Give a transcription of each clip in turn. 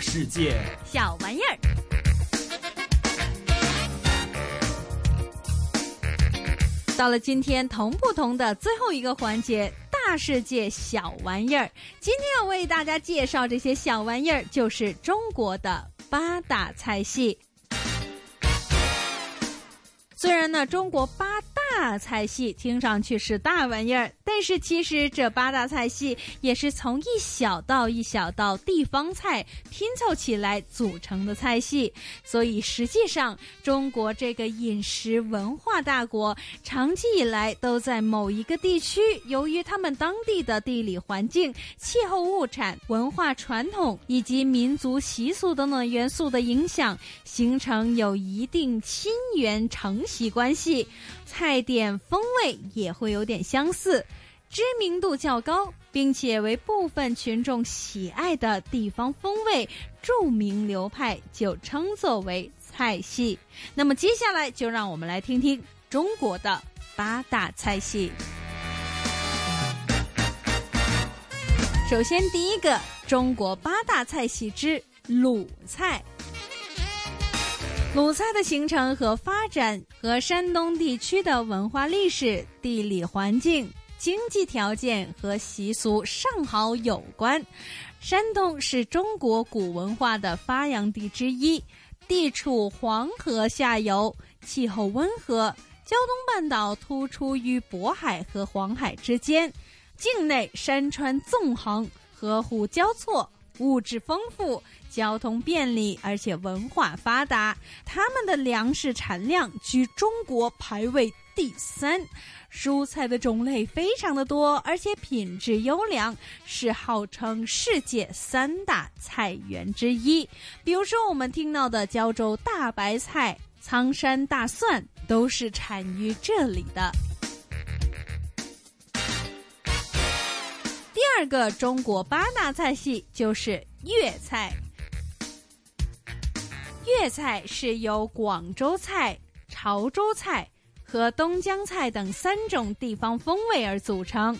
世界，小玩意儿。到了今天同不同的最后一个环节，大世界小玩意儿。今天要为大家介绍这些小玩意儿，就是中国的八大菜系。虽然呢，中国八大菜系听上去是大玩意儿，但是其实这八大菜系也是从一小道一小道地方菜拼凑起来组成的菜系。所以实际上，中国这个饮食文化大国，长期以来都在某一个地区，由于他们当地的地理环境、气候物产、文化传统以及民族习俗等等元素的影响，形成有一定亲缘承袭关系，菜点风味也会有点相似，知名度较高，并且为部分群众喜爱的地方风味著名流派，就称作为菜系。那么接下来就让我们来听听中国的八大菜系。首先，第一个中国八大菜系之鲁菜。鲁菜的形成和发展和山东地区的文化历史、地理环境、经济条件和习俗尚好有关。山东是中国古文化的发祥地之一，地处黄河下游，气候温和，胶东半岛突出于渤海和黄海之间，境内山川纵横，河湖交错。物质丰富，交通便利，而且文化发达。他们的粮食产量居中国排位第三，蔬菜的种类非常的多，而且品质优良，是号称世界三大菜园之一。比如说，我们听到的胶州大白菜、苍山大蒜，都是产于这里的。第二个中国八大菜系就是粤菜。粤菜是由广州菜、潮州菜和东江菜等三种地方风味而组成。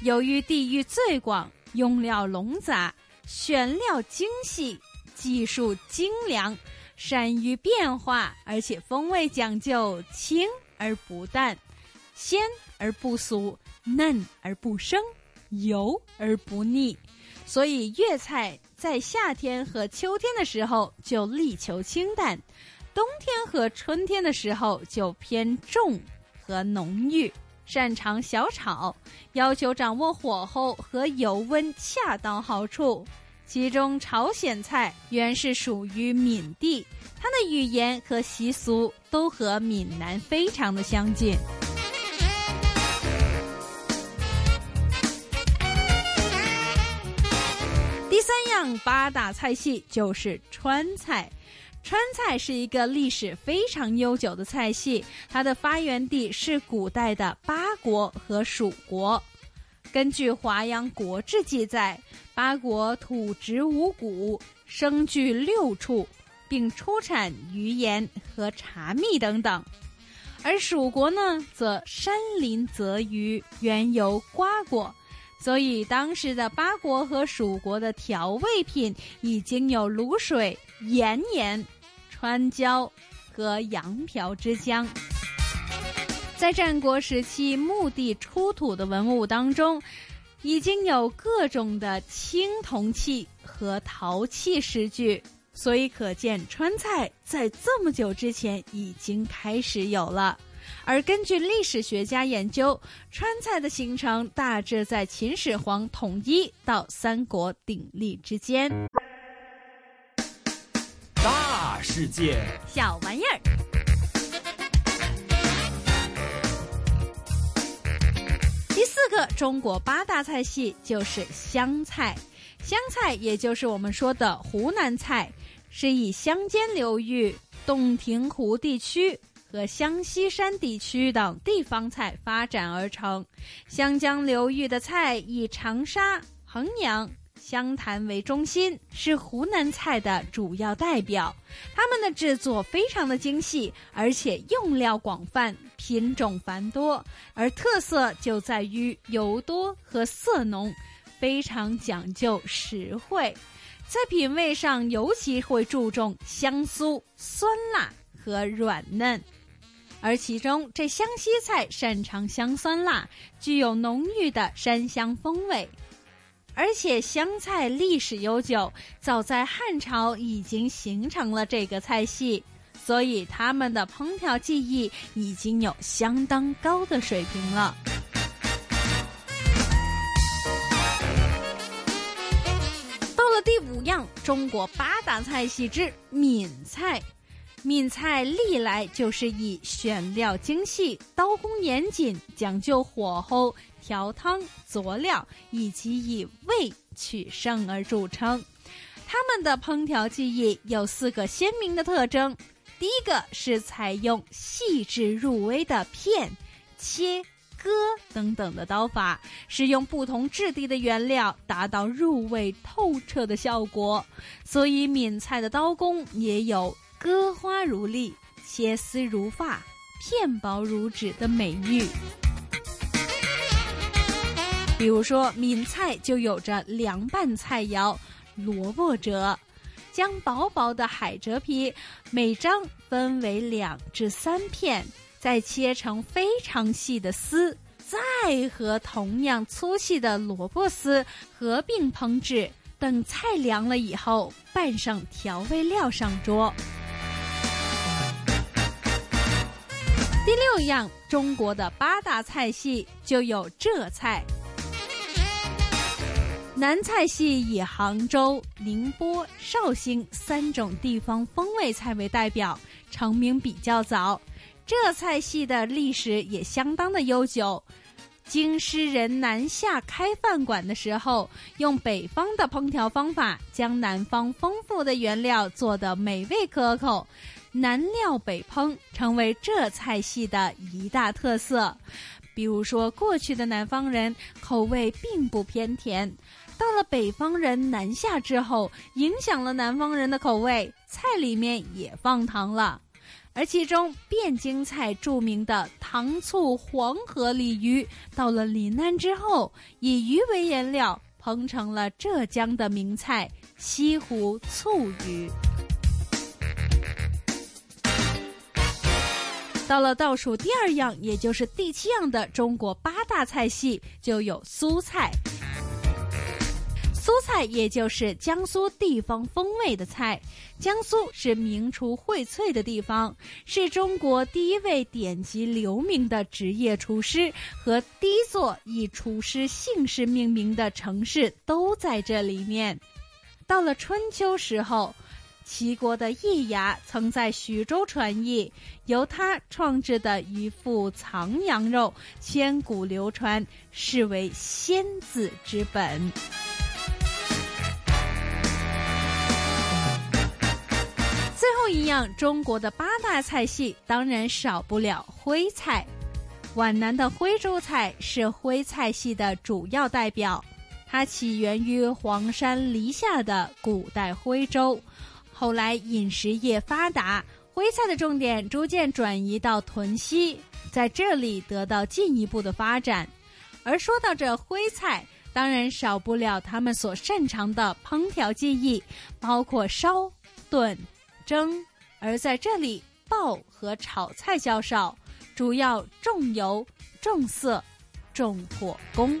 由于地域最广，用料笼杂，选料精细，技术精良，善于变化，而且风味讲究清而不淡，鲜而不俗，嫩而不生。油而不腻，所以粤菜在夏天和秋天的时候就力求清淡，冬天和春天的时候就偏重和浓郁，擅长小炒，要求掌握火候和油温恰到好处。其中朝鲜菜原是属于闽地，它的语言和习俗都和闽南非常的相近。第三样八大菜系就是川菜，川菜是一个历史非常悠久的菜系，它的发源地是古代的八国和蜀国。根据《华阳国志》记载，八国土植五谷，生具六畜，并出产鱼盐和茶蜜等等；而蜀国呢，则山林泽鱼，原由瓜果。所以，当时的八国和蜀国的调味品已经有卤水、盐盐、川椒和羊瓢之乡。在战国时期墓地出土的文物当中，已经有各种的青铜器和陶器诗句，所以可见川菜在这么久之前已经开始有了。而根据历史学家研究，川菜的形成大致在秦始皇统一到三国鼎立之间。大世界，小玩意儿。第四个中国八大菜系就是湘菜，湘菜也就是我们说的湖南菜，是以湘间流域、洞庭湖地区。和湘西山地区等地方菜发展而成，湘江流域的菜以长沙、衡阳、湘潭为中心，是湖南菜的主要代表。它们的制作非常的精细，而且用料广泛，品种繁多，而特色就在于油多和色浓，非常讲究实惠，在品味上尤其会注重香酥、酸辣和软嫩。而其中这湘西菜擅长香酸辣，具有浓郁的山香风味。而且湘菜历史悠久，早在汉朝已经形成了这个菜系，所以他们的烹调技艺已经有相当高的水平了。到了第五样，中国八大菜系之闽菜。闽菜历来就是以选料精细、刀工严谨、讲究火候、调汤、佐料以及以味取胜而著称。他们的烹调技艺有四个鲜明的特征：第一个是采用细致入微的片、切、割等等的刀法，使用不同质地的原料，达到入味透彻的效果。所以闽菜的刀工也有。割花如粒，切丝如发，片薄如纸的美誉。比如说，闽菜就有着凉拌菜肴萝卜折，将薄薄的海蜇皮每张分为两至三片，再切成非常细的丝，再和同样粗细的萝卜丝合并烹制。等菜凉了以后，拌上调味料上桌。这样，中国的八大菜系就有浙菜。南菜系以杭州、宁波、绍兴三种地方风味菜为代表，成名比较早。浙菜系的历史也相当的悠久。京师人南下开饭馆的时候，用北方的烹调方法，将南方丰富的原料做得美味可口。南料北烹成为这菜系的一大特色。比如说，过去的南方人口味并不偏甜，到了北方人南下之后，影响了南方人的口味，菜里面也放糖了。而其中汴京菜著名的糖醋黄河鲤鱼，到了临安之后，以鱼为原料，烹成了浙江的名菜西湖醋鱼。到了倒数第二样，也就是第七样的中国八大菜系，就有苏菜。苏菜也就是江苏地方风味的菜。江苏是名厨荟萃的地方，是中国第一位典籍留名的职业厨师和第一座以厨师姓氏命名的城市都在这里面。到了春秋时候。齐国的易牙曾在徐州传艺，由他创制的一副藏羊肉，千古流传，视为先子之本。最后一样，中国的八大菜系当然少不了徽菜。皖南的徽州菜是徽菜系的主要代表，它起源于黄山篱下的古代徽州。后来饮食业发达，徽菜的重点逐渐转移到屯溪，在这里得到进一步的发展。而说到这徽菜，当然少不了他们所擅长的烹调技艺，包括烧、炖、蒸。而在这里，爆和炒菜较少，主要重油、重色、重火功。